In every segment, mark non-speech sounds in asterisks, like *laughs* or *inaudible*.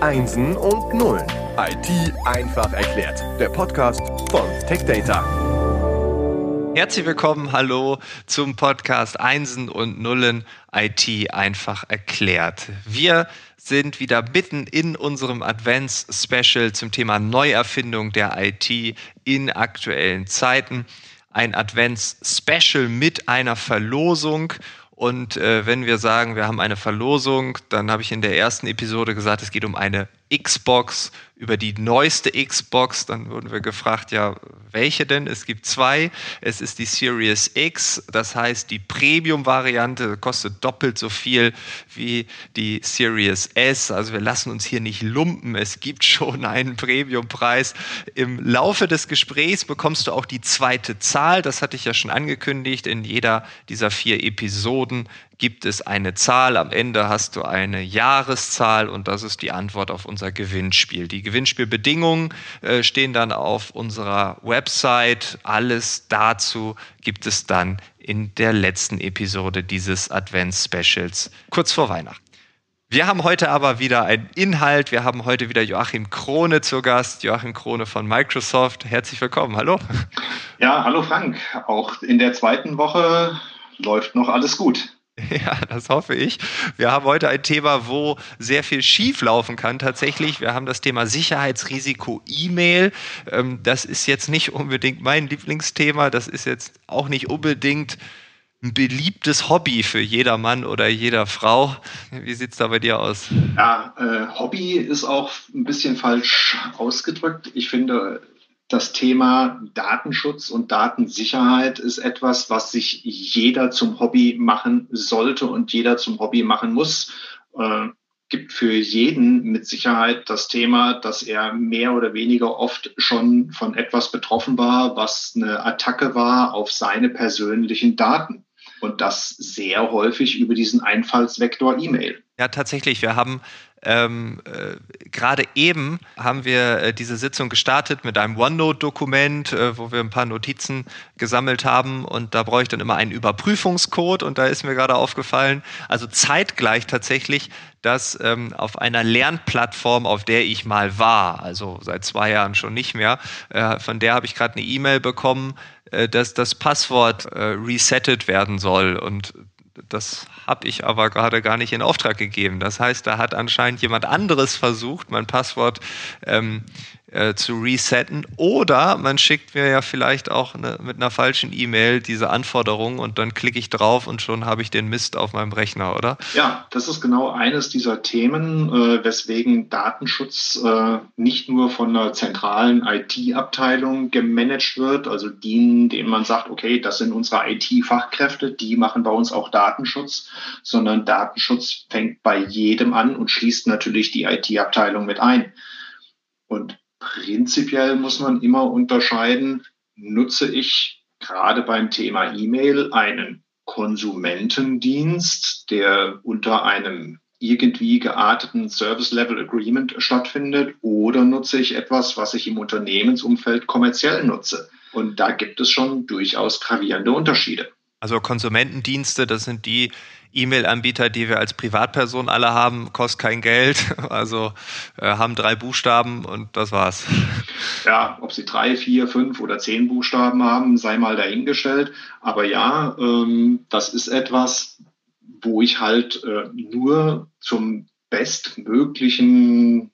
Einsen und Nullen. IT einfach erklärt. Der Podcast von TechData. Herzlich willkommen, hallo zum Podcast Einsen und Nullen IT einfach erklärt. Wir sind wieder mitten in unserem Advents-Special zum Thema Neuerfindung der IT in aktuellen Zeiten. Ein Advents-Special mit einer Verlosung und äh, wenn wir sagen, wir haben eine Verlosung, dann habe ich in der ersten Episode gesagt, es geht um eine Xbox über die neueste Xbox. Dann wurden wir gefragt, ja, welche denn? Es gibt zwei. Es ist die Series X, das heißt die Premium-Variante kostet doppelt so viel wie die Series S. Also wir lassen uns hier nicht lumpen. Es gibt schon einen Premium-Preis. Im Laufe des Gesprächs bekommst du auch die zweite Zahl. Das hatte ich ja schon angekündigt. In jeder dieser vier Episoden gibt es eine Zahl. Am Ende hast du eine Jahreszahl und das ist die Antwort auf unser Gewinnspiel. Die Gewinnspielbedingungen äh, stehen dann auf unserer Website. Alles dazu gibt es dann in der letzten Episode dieses Advents-Specials kurz vor Weihnachten. Wir haben heute aber wieder einen Inhalt. Wir haben heute wieder Joachim Krone zu Gast. Joachim Krone von Microsoft. Herzlich willkommen. Hallo. Ja, hallo Frank. Auch in der zweiten Woche läuft noch alles gut. *laughs* Ja, das hoffe ich. Wir haben heute ein Thema, wo sehr viel schief laufen kann tatsächlich. Wir haben das Thema Sicherheitsrisiko E-Mail. Ähm, das ist jetzt nicht unbedingt mein Lieblingsthema. Das ist jetzt auch nicht unbedingt ein beliebtes Hobby für jeder Mann oder jeder Frau. Wie sieht es da bei dir aus? Ja, äh, Hobby ist auch ein bisschen falsch ausgedrückt. Ich finde, das Thema Datenschutz und Datensicherheit ist etwas, was sich jeder zum Hobby machen sollte und jeder zum Hobby machen muss. Äh, gibt für jeden mit Sicherheit das Thema, dass er mehr oder weniger oft schon von etwas betroffen war, was eine Attacke war auf seine persönlichen Daten. Und das sehr häufig über diesen Einfallsvektor E-Mail. Ja, tatsächlich. Wir haben ähm, äh, Gerade eben haben wir äh, diese Sitzung gestartet mit einem OneNote-Dokument, äh, wo wir ein paar Notizen gesammelt haben. Und da brauche ich dann immer einen Überprüfungscode. Und da ist mir gerade aufgefallen, also zeitgleich tatsächlich, dass ähm, auf einer Lernplattform, auf der ich mal war, also seit zwei Jahren schon nicht mehr, äh, von der habe ich gerade eine E-Mail bekommen, äh, dass das Passwort äh, resettet werden soll. Und das habe ich aber gerade gar nicht in Auftrag gegeben. Das heißt, da hat anscheinend jemand anderes versucht, mein Passwort ähm, äh, zu resetten. Oder man schickt mir ja vielleicht auch eine, mit einer falschen E-Mail diese Anforderung und dann klicke ich drauf und schon habe ich den Mist auf meinem Rechner, oder? Ja, das ist genau eines dieser Themen, äh, weswegen Datenschutz äh, nicht nur von einer zentralen IT-Abteilung gemanagt wird, also die, denen man sagt, okay, das sind unsere IT-Fachkräfte, die machen bei uns auch Datenschutz, sondern Datenschutz fängt bei jedem an und schließt natürlich die IT-Abteilung mit ein. Und Prinzipiell muss man immer unterscheiden, nutze ich gerade beim Thema E-Mail einen Konsumentendienst, der unter einem irgendwie gearteten Service Level Agreement stattfindet, oder nutze ich etwas, was ich im Unternehmensumfeld kommerziell nutze. Und da gibt es schon durchaus gravierende Unterschiede. Also Konsumentendienste, das sind die E-Mail-Anbieter, die wir als Privatperson alle haben, kostet kein Geld, *laughs* also äh, haben drei Buchstaben und das war's. Ja, ob sie drei, vier, fünf oder zehn Buchstaben haben, sei mal dahingestellt. Aber ja, ähm, das ist etwas, wo ich halt äh, nur zum bestmöglichen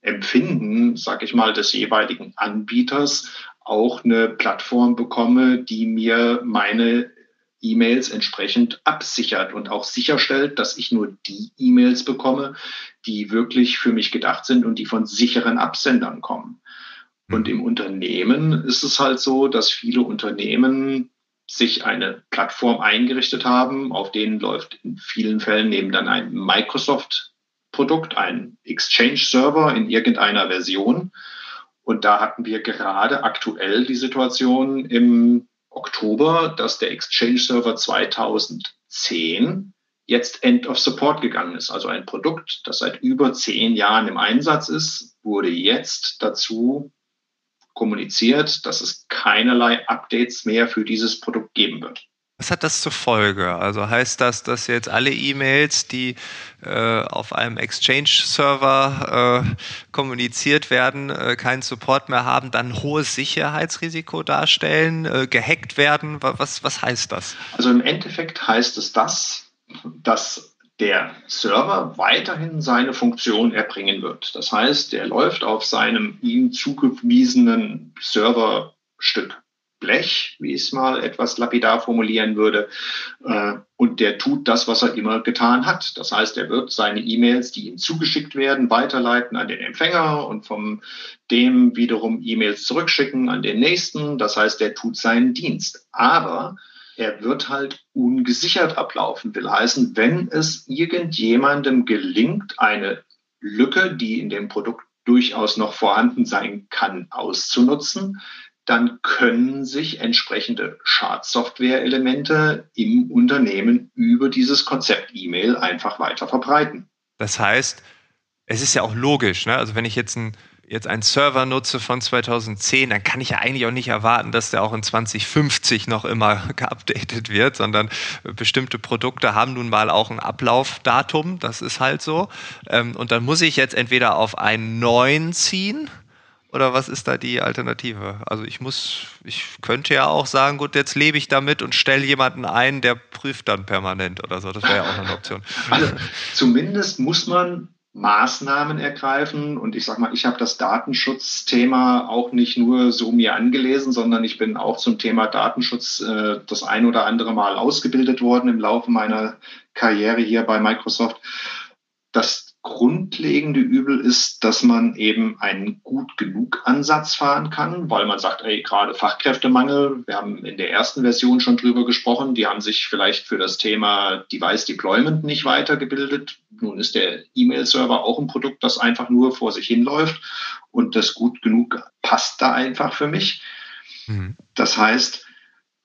Empfinden, sag ich mal, des jeweiligen Anbieters auch eine Plattform bekomme, die mir meine E-Mails entsprechend absichert und auch sicherstellt, dass ich nur die E-Mails bekomme, die wirklich für mich gedacht sind und die von sicheren Absendern kommen. Und im Unternehmen ist es halt so, dass viele Unternehmen sich eine Plattform eingerichtet haben, auf denen läuft in vielen Fällen neben dann ein Microsoft-Produkt, ein Exchange-Server in irgendeiner Version. Und da hatten wir gerade aktuell die Situation im Oktober, dass der Exchange Server 2010 jetzt End of Support gegangen ist. Also ein Produkt, das seit über zehn Jahren im Einsatz ist, wurde jetzt dazu kommuniziert, dass es keinerlei Updates mehr für dieses Produkt geben wird. Was hat das zur Folge? Also heißt das, dass jetzt alle E-Mails, die äh, auf einem Exchange-Server äh, kommuniziert werden, äh, keinen Support mehr haben, dann hohes Sicherheitsrisiko darstellen, äh, gehackt werden? Was, was heißt das? Also im Endeffekt heißt es das, dass der Server weiterhin seine Funktion erbringen wird. Das heißt, der läuft auf seinem ihm zugewiesenen Serverstück. Blech, wie ich es mal etwas lapidar formulieren würde. Äh, und der tut das, was er immer getan hat. Das heißt, er wird seine E-Mails, die ihm zugeschickt werden, weiterleiten an den Empfänger und vom dem wiederum E-Mails zurückschicken an den nächsten. Das heißt, er tut seinen Dienst. Aber er wird halt ungesichert ablaufen. Will heißen, wenn es irgendjemandem gelingt, eine Lücke, die in dem Produkt durchaus noch vorhanden sein kann, auszunutzen, dann können sich entsprechende Schadsoftware-Elemente im Unternehmen über dieses Konzept E-Mail einfach weiter verbreiten. Das heißt, es ist ja auch logisch, ne? also wenn ich jetzt, ein, jetzt einen Server nutze von 2010, dann kann ich ja eigentlich auch nicht erwarten, dass der auch in 2050 noch immer *laughs* geupdatet wird, sondern bestimmte Produkte haben nun mal auch ein Ablaufdatum, das ist halt so. Ähm, und dann muss ich jetzt entweder auf einen neuen ziehen, oder was ist da die Alternative? Also ich muss, ich könnte ja auch sagen, gut, jetzt lebe ich damit und stelle jemanden ein, der prüft dann permanent oder so. Das wäre ja auch eine Option. Also zumindest muss man Maßnahmen ergreifen. Und ich sage mal, ich habe das Datenschutzthema auch nicht nur so mir angelesen, sondern ich bin auch zum Thema Datenschutz äh, das ein oder andere Mal ausgebildet worden im Laufe meiner Karriere hier bei Microsoft. Das grundlegende Übel ist, dass man eben einen gut genug Ansatz fahren kann, weil man sagt, ey, gerade Fachkräftemangel, wir haben in der ersten Version schon drüber gesprochen, die haben sich vielleicht für das Thema Device Deployment nicht weitergebildet. Nun ist der E-Mail-Server auch ein Produkt, das einfach nur vor sich hinläuft und das gut genug passt da einfach für mich. Mhm. Das heißt,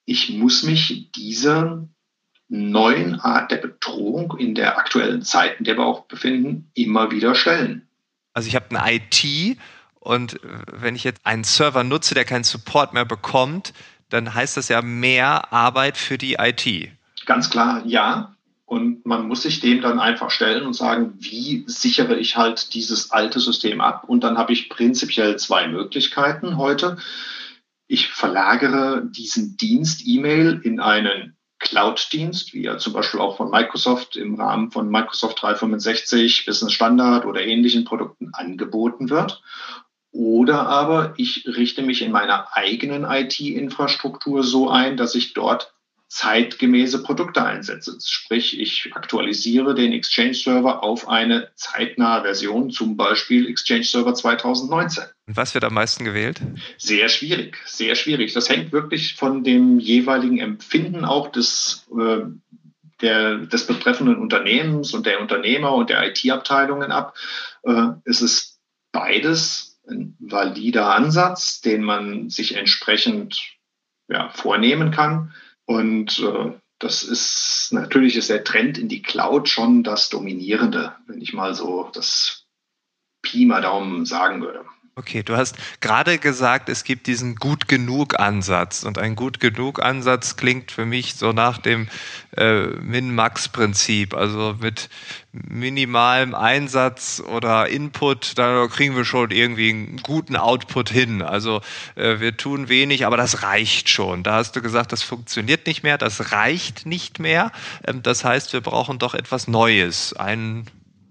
ich muss mich dieser neuen Art der Bedrohung in der aktuellen Zeit, in der wir auch befinden, immer wieder stellen. Also ich habe eine IT und wenn ich jetzt einen Server nutze, der keinen Support mehr bekommt, dann heißt das ja mehr Arbeit für die IT. Ganz klar, ja. Und man muss sich dem dann einfach stellen und sagen, wie sichere ich halt dieses alte System ab? Und dann habe ich prinzipiell zwei Möglichkeiten heute. Ich verlagere diesen Dienst E-Mail in einen Cloud-Dienst, wie er zum Beispiel auch von Microsoft im Rahmen von Microsoft 365 Business Standard oder ähnlichen Produkten angeboten wird. Oder aber ich richte mich in meiner eigenen IT-Infrastruktur so ein, dass ich dort zeitgemäße Produkte einsetze. Sprich, ich aktualisiere den Exchange Server auf eine zeitnahe Version, zum Beispiel Exchange Server 2019. Und was wird am meisten gewählt? Sehr schwierig, sehr schwierig. Das hängt wirklich von dem jeweiligen Empfinden auch des, äh, der, des betreffenden Unternehmens und der Unternehmer und der IT-Abteilungen ab. Äh, es ist beides ein valider Ansatz, den man sich entsprechend ja, vornehmen kann. Und äh, das ist natürlich ist der Trend in die Cloud schon das Dominierende, wenn ich mal so das Pi mal Daumen sagen würde. Okay, du hast gerade gesagt, es gibt diesen gut genug Ansatz und ein gut genug Ansatz klingt für mich so nach dem äh, Min-Max-Prinzip, also mit minimalem Einsatz oder Input, da kriegen wir schon irgendwie einen guten Output hin. Also äh, wir tun wenig, aber das reicht schon. Da hast du gesagt, das funktioniert nicht mehr, das reicht nicht mehr. Ähm, das heißt, wir brauchen doch etwas Neues, einen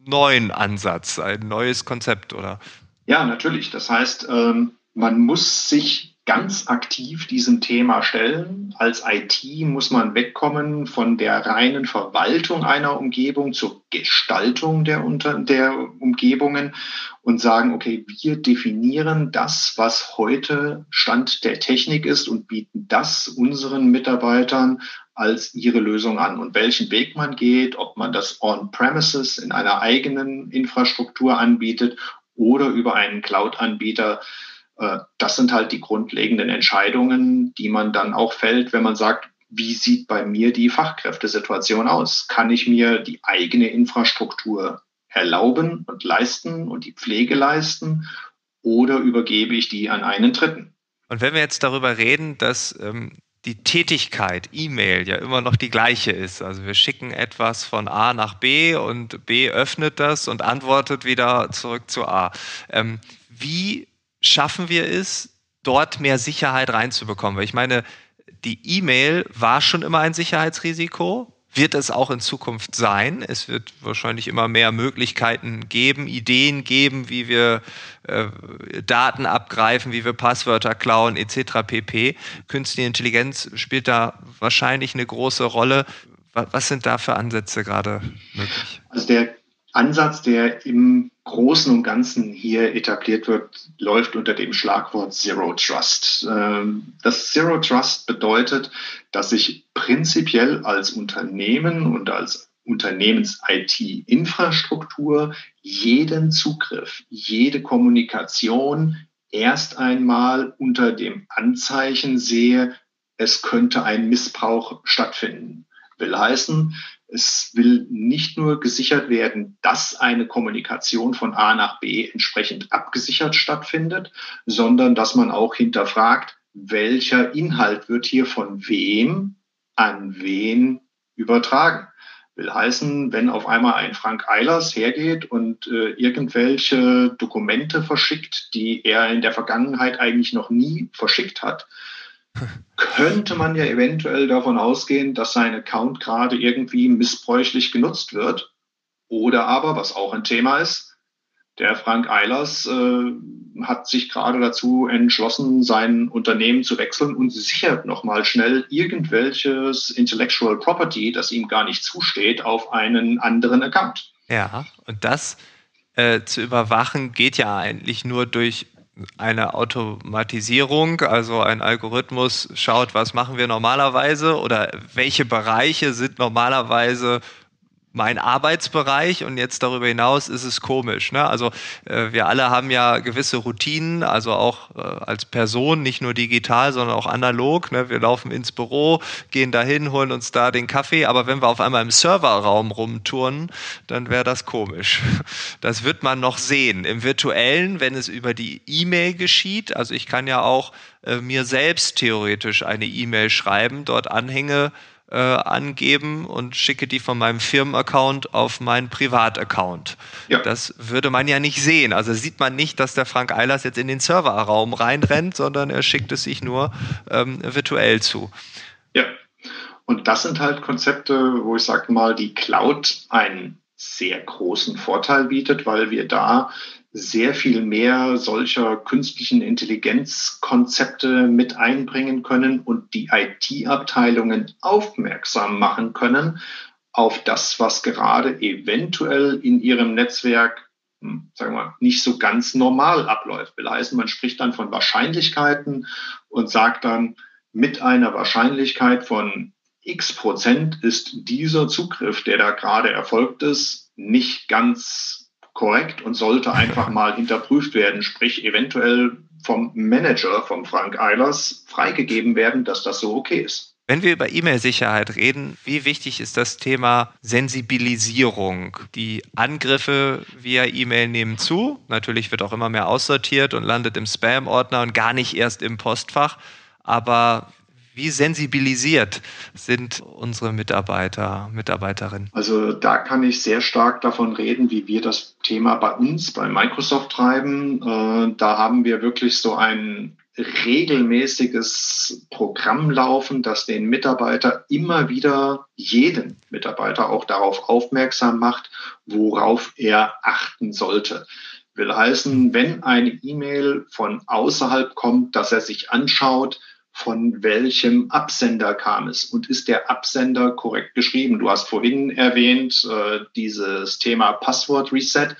neuen Ansatz, ein neues Konzept, oder? Ja, natürlich. Das heißt, ähm, man muss sich ganz aktiv diesem Thema stellen. Als IT muss man wegkommen von der reinen Verwaltung einer Umgebung zur Gestaltung der, Unter der Umgebungen und sagen, okay, wir definieren das, was heute Stand der Technik ist und bieten das unseren Mitarbeitern als ihre Lösung an. Und welchen Weg man geht, ob man das on-premises in einer eigenen Infrastruktur anbietet oder über einen Cloud-Anbieter. Äh, das sind halt die grundlegenden Entscheidungen, die man dann auch fällt, wenn man sagt, wie sieht bei mir die Fachkräftesituation aus? Kann ich mir die eigene Infrastruktur erlauben und leisten und die Pflege leisten oder übergebe ich die an einen Dritten? Und wenn wir jetzt darüber reden, dass ähm, die Tätigkeit, E-Mail, ja immer noch die gleiche ist. Also wir schicken etwas von A nach B und B öffnet das und antwortet wieder zurück zu A. Ähm, wie schaffen wir es, dort mehr Sicherheit reinzubekommen? Weil ich meine, die E-Mail war schon immer ein Sicherheitsrisiko, wird es auch in Zukunft sein. Es wird wahrscheinlich immer mehr Möglichkeiten geben, Ideen geben, wie wir äh, Daten abgreifen, wie wir Passwörter klauen etc. pp. Künstliche Intelligenz spielt da wahrscheinlich eine große Rolle. Was sind da für Ansätze gerade möglich? Also der Ansatz, der im Großen und Ganzen hier etabliert wird, läuft unter dem Schlagwort Zero Trust. Ähm, das Zero Trust bedeutet, dass ich prinzipiell als Unternehmen und als Unternehmens-IT-Infrastruktur jeden Zugriff, jede Kommunikation erst einmal unter dem Anzeichen sehe, es könnte ein Missbrauch stattfinden. Will heißen, es will nicht nur gesichert werden, dass eine Kommunikation von A nach B entsprechend abgesichert stattfindet, sondern dass man auch hinterfragt, welcher Inhalt wird hier von wem an wen übertragen. Will heißen, wenn auf einmal ein Frank Eilers hergeht und äh, irgendwelche Dokumente verschickt, die er in der Vergangenheit eigentlich noch nie verschickt hat, könnte man ja eventuell davon ausgehen, dass sein Account gerade irgendwie missbräuchlich genutzt wird. Oder aber, was auch ein Thema ist, der Frank Eilers äh, hat sich gerade dazu entschlossen, sein Unternehmen zu wechseln und sichert nochmal schnell irgendwelches Intellectual Property, das ihm gar nicht zusteht, auf einen anderen Account. Ja, und das äh, zu überwachen geht ja eigentlich nur durch eine Automatisierung, also ein Algorithmus schaut, was machen wir normalerweise oder welche Bereiche sind normalerweise mein Arbeitsbereich und jetzt darüber hinaus ist es komisch. Ne? Also äh, wir alle haben ja gewisse Routinen, also auch äh, als Person, nicht nur digital, sondern auch analog. Ne? Wir laufen ins Büro, gehen dahin, holen uns da den Kaffee, aber wenn wir auf einmal im Serverraum rumturnen, dann wäre das komisch. *laughs* Das wird man noch sehen. Im virtuellen, wenn es über die E-Mail geschieht, also ich kann ja auch äh, mir selbst theoretisch eine E-Mail schreiben, dort Anhänge äh, angeben und schicke die von meinem Firmenaccount auf meinen Privataccount. Ja. Das würde man ja nicht sehen. Also sieht man nicht, dass der Frank Eilers jetzt in den Serverraum reinrennt, sondern er schickt es sich nur ähm, virtuell zu. Ja, und das sind halt Konzepte, wo ich sage mal, die Cloud einen sehr großen Vorteil bietet, weil wir da sehr viel mehr solcher künstlichen Intelligenzkonzepte mit einbringen können und die IT-Abteilungen aufmerksam machen können auf das, was gerade eventuell in ihrem Netzwerk hm, sagen wir mal, nicht so ganz normal abläuft. Will heißen, man spricht dann von Wahrscheinlichkeiten und sagt dann, mit einer Wahrscheinlichkeit von x Prozent ist dieser Zugriff, der da gerade erfolgt ist, nicht ganz korrekt und sollte einfach *laughs* mal hinterprüft werden, sprich eventuell vom Manager, vom Frank Eilers, freigegeben werden, dass das so okay ist. Wenn wir über E-Mail-Sicherheit reden, wie wichtig ist das Thema Sensibilisierung? Die Angriffe via E-Mail nehmen zu. Natürlich wird auch immer mehr aussortiert und landet im Spam-Ordner und gar nicht erst im Postfach. Aber wie sensibilisiert sind unsere Mitarbeiter, Mitarbeiterinnen? Also da kann ich sehr stark davon reden, wie wir das Thema bei uns, bei Microsoft treiben. Äh, da haben wir wirklich so ein regelmäßiges Programm laufen, das den Mitarbeiter immer wieder, jeden Mitarbeiter auch darauf aufmerksam macht, worauf er achten sollte. Will heißen, wenn eine E-Mail von außerhalb kommt, dass er sich anschaut, von welchem Absender kam es und ist der Absender korrekt geschrieben? Du hast vorhin erwähnt, äh, dieses Thema Passwort Reset.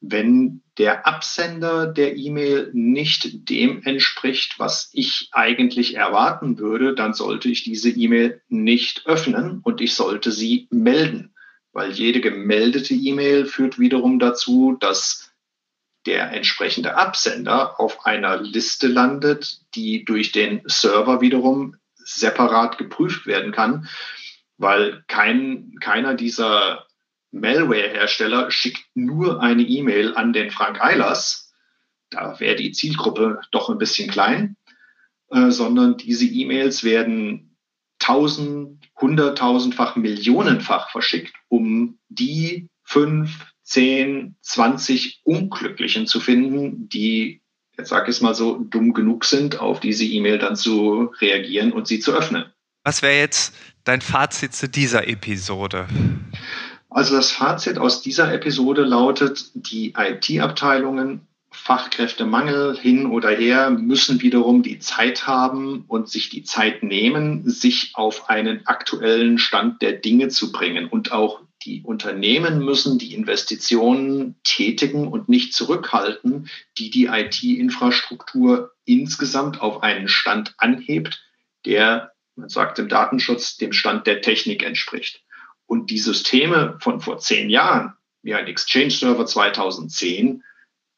Wenn der Absender der E-Mail nicht dem entspricht, was ich eigentlich erwarten würde, dann sollte ich diese E-Mail nicht öffnen und ich sollte sie melden, weil jede gemeldete E-Mail führt wiederum dazu, dass der entsprechende Absender auf einer Liste landet, die durch den Server wiederum separat geprüft werden kann, weil kein, keiner dieser Malware-Hersteller schickt nur eine E-Mail an den Frank Eilers. Da wäre die Zielgruppe doch ein bisschen klein. äh, sondern diese E-Mails werden tausend, hunderttausendfach, millionenfach verschickt, um die fünf, zehn, zwanzig Unglücklichen zu finden, die, jetzt sage ich es mal so, dumm genug sind, auf diese E-Mail dann zu reagieren und sie zu öffnen. Was wäre jetzt dein Fazit zu dieser Episode? Also das Fazit aus dieser Episode lautet, die IT-Abteilungen Fachkräftemangel hin oder her müssen wiederum die Zeit haben und sich die Zeit nehmen, sich auf einen aktuellen Stand der Dinge zu bringen. Und auch die Unternehmen müssen die Investitionen tätigen und nicht zurückhalten, die die IT-Infrastruktur insgesamt auf einen Stand anhebt, der, man sagt im Datenschutz, dem Stand der Technik entspricht. Und die Systeme von vor zehn Jahren, wie ein Exchange-Server 2010,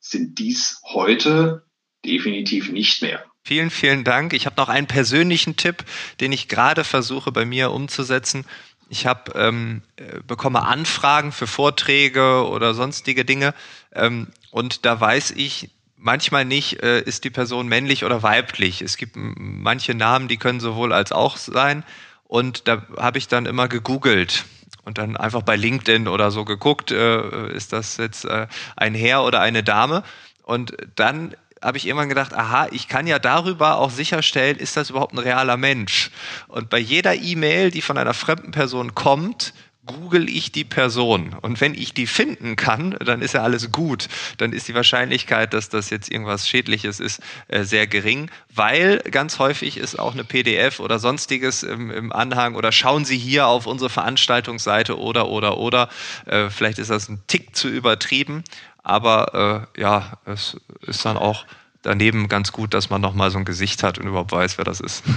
sind dies heute definitiv nicht mehr. Vielen, vielen Dank. Ich habe noch einen persönlichen Tipp, den ich gerade versuche bei mir umzusetzen. Ich habe ähm, äh, bekomme Anfragen für Vorträge oder sonstige Dinge ähm, und da weiß ich manchmal nicht, äh, ist die Person männlich oder weiblich. Es gibt manche Namen, die können sowohl als auch sein und da habe ich dann immer gegoogelt und dann einfach bei LinkedIn oder so geguckt, äh, ist das jetzt äh, ein Herr oder eine Dame? Und dann habe ich irgendwann gedacht, aha, ich kann ja darüber auch sicherstellen, ist das überhaupt ein realer Mensch? Und bei jeder E-Mail, die von einer fremden Person kommt, google ich die Person. Und wenn ich die finden kann, dann ist ja alles gut. Dann ist die Wahrscheinlichkeit, dass das jetzt irgendwas Schädliches ist, äh, sehr gering, weil ganz häufig ist auch eine PDF oder sonstiges im, im Anhang oder schauen Sie hier auf unsere Veranstaltungsseite oder, oder, oder. Äh, vielleicht ist das ein Tick zu übertrieben, aber äh, ja, es ist dann auch daneben ganz gut, dass man nochmal so ein Gesicht hat und überhaupt weiß, wer das ist. *laughs*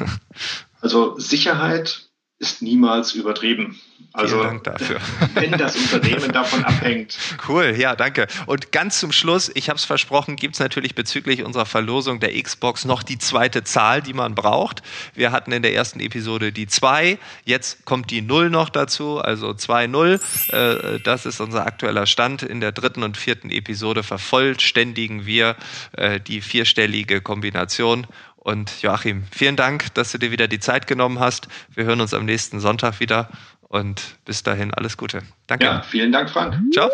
Also Sicherheit ist niemals übertrieben. Also, Vielen Dank dafür. *laughs* wenn das Unternehmen davon abhängt. Cool, ja, danke. Und ganz zum Schluss, ich habe es versprochen, gibt es natürlich bezüglich unserer Verlosung der Xbox noch die zweite Zahl, die man braucht. Wir hatten in der ersten Episode die 2, jetzt kommt die 0 noch dazu, also 2-0. Äh, das ist unser aktueller Stand. In der dritten und vierten Episode vervollständigen wir äh, die vierstellige Kombination und Joachim, vielen Dank, dass du dir wieder die Zeit genommen hast. Wir hören uns am nächsten Sonntag wieder und bis dahin alles Gute. Danke. Ja, vielen Dank, Frank. Ciao.